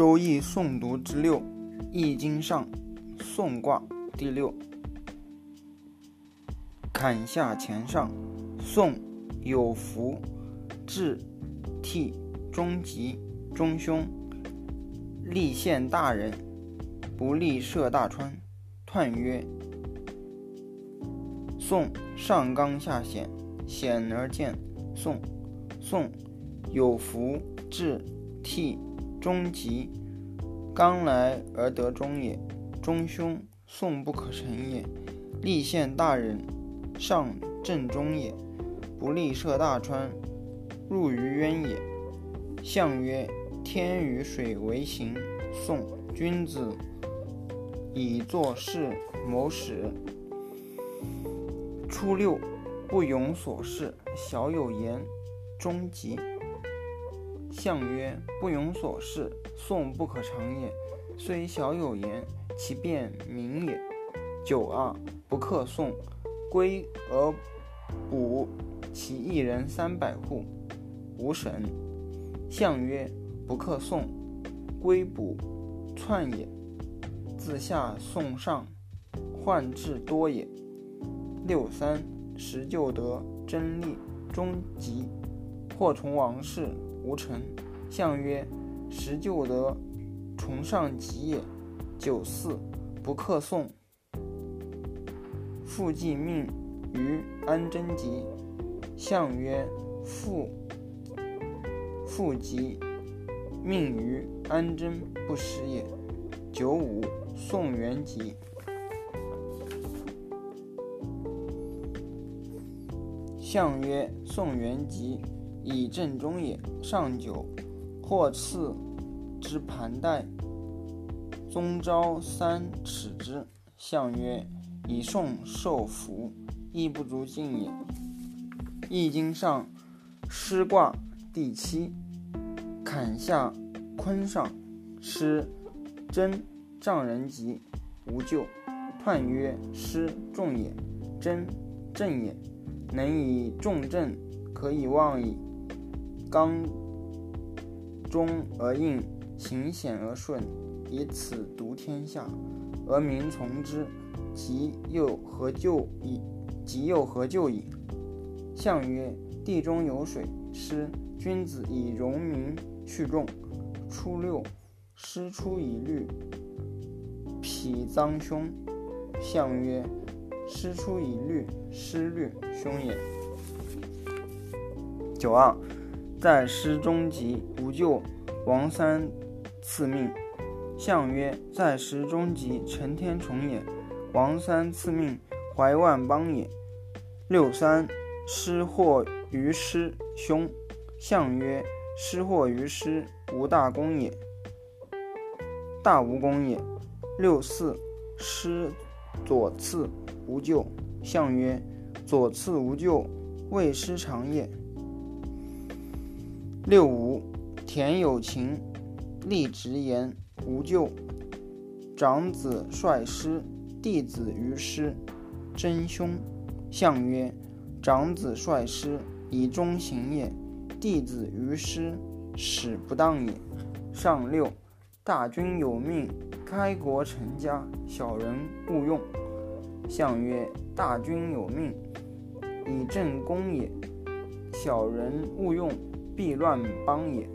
周易诵读之六，易经上，宋卦第六。坎下乾上，宋，有福，至，替，中吉，中凶，立县大人，不利涉大川。彖曰：宋，上刚下险，险而见宋。宋，有福，至，替。中吉，刚来而得中也；中凶，宋不可成也。立宪大人，上正中也；不利涉大川，入于渊也。象曰：天与水为行。宋，君子以做事谋始。初六，不庸所事，小有言。中吉。象曰：不庸所事，宋不可长也。虽小有言，其变明也。九二，不克宋，归而补其一人三百户，无神。象曰：不克宋，归补篡也。自下宋上，患至多也。六三，时就得真利，终吉，或从王室。无成，象曰：时就得崇尚吉也。九四，不克宋。复既命于安贞吉，象曰：复复吉命于安贞不时也。九五，宋元吉。象曰：宋元吉。以正中也。上九，或次之盘带，宗昭三尺之。象曰：以宋受福，亦不足敬也。易经上，师卦第七，坎下坤上，师真丈人吉，无咎。彖曰：师重也，真正也，能以重正，可以忘矣。刚中而应，行险而顺，以此独天下，而民从之，吉又何咎矣？吉又何咎矣？象曰：地中有水，师君子以容民去众。初六，师出以律，否脏凶。象曰：师出以律，师律凶也。九二。在师中吉，无咎。王三赐命。象曰：在师中吉，承天宠也。王三赐命，怀万邦也。六三，失或于师，凶。象曰：失或于师，无大功也。大无功也。六四，失左次，无咎。象曰：左次无咎，未失常也。六五，田有情，立直言，无咎。长子率师，弟子于师，真凶。象曰：长子率师，以忠行也；弟子于师，使不当也。上六，大军有命，开国成家，小人勿用。象曰：大军有命，以正功也；小人勿用。必乱邦也。